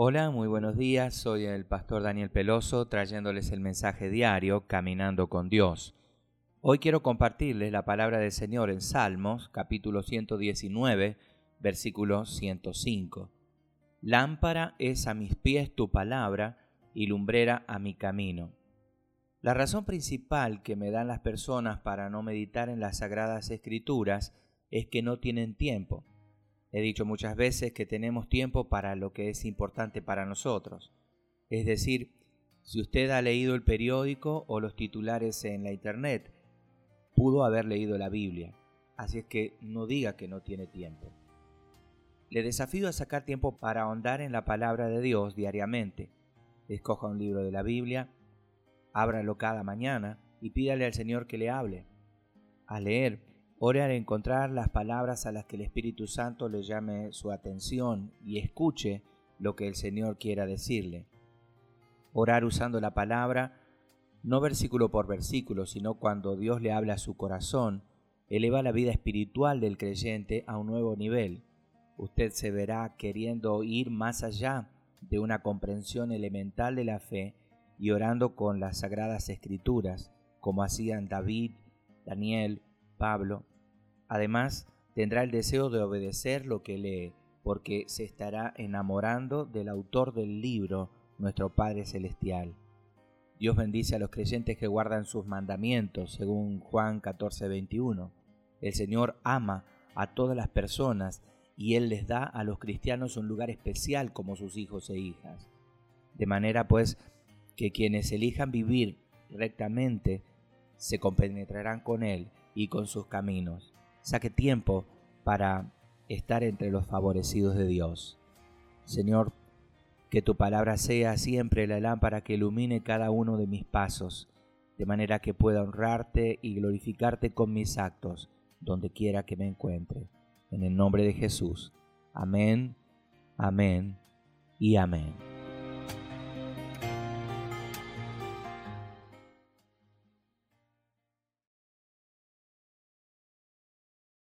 Hola, muy buenos días. Soy el pastor Daniel Peloso trayéndoles el mensaje diario Caminando con Dios. Hoy quiero compartirles la palabra del Señor en Salmos, capítulo 119, versículo 105. Lámpara es a mis pies tu palabra y lumbrera a mi camino. La razón principal que me dan las personas para no meditar en las sagradas escrituras es que no tienen tiempo. He dicho muchas veces que tenemos tiempo para lo que es importante para nosotros. Es decir, si usted ha leído el periódico o los titulares en la internet, pudo haber leído la Biblia. Así es que no diga que no tiene tiempo. Le desafío a sacar tiempo para ahondar en la palabra de Dios diariamente. Escoja un libro de la Biblia, ábralo cada mañana y pídale al Señor que le hable. Al leer, ore al encontrar las palabras a las que el Espíritu Santo le llame su atención y escuche lo que el Señor quiera decirle. Orar usando la palabra, no versículo por versículo, sino cuando Dios le habla a su corazón, eleva la vida espiritual del creyente a un nuevo nivel. Usted se verá queriendo ir más allá de una comprensión elemental de la fe y orando con las sagradas escrituras, como hacían David, Daniel, Pablo. Además, tendrá el deseo de obedecer lo que lee, porque se estará enamorando del autor del libro, nuestro Padre Celestial. Dios bendice a los creyentes que guardan sus mandamientos, según Juan 14:21. El Señor ama a todas las personas y Él les da a los cristianos un lugar especial como sus hijos e hijas. De manera pues que quienes elijan vivir rectamente se compenetrarán con Él y con sus caminos. Saque tiempo para estar entre los favorecidos de Dios. Señor, que tu palabra sea siempre la lámpara que ilumine cada uno de mis pasos, de manera que pueda honrarte y glorificarte con mis actos, donde quiera que me encuentre. En el nombre de Jesús. Amén, amén y amén.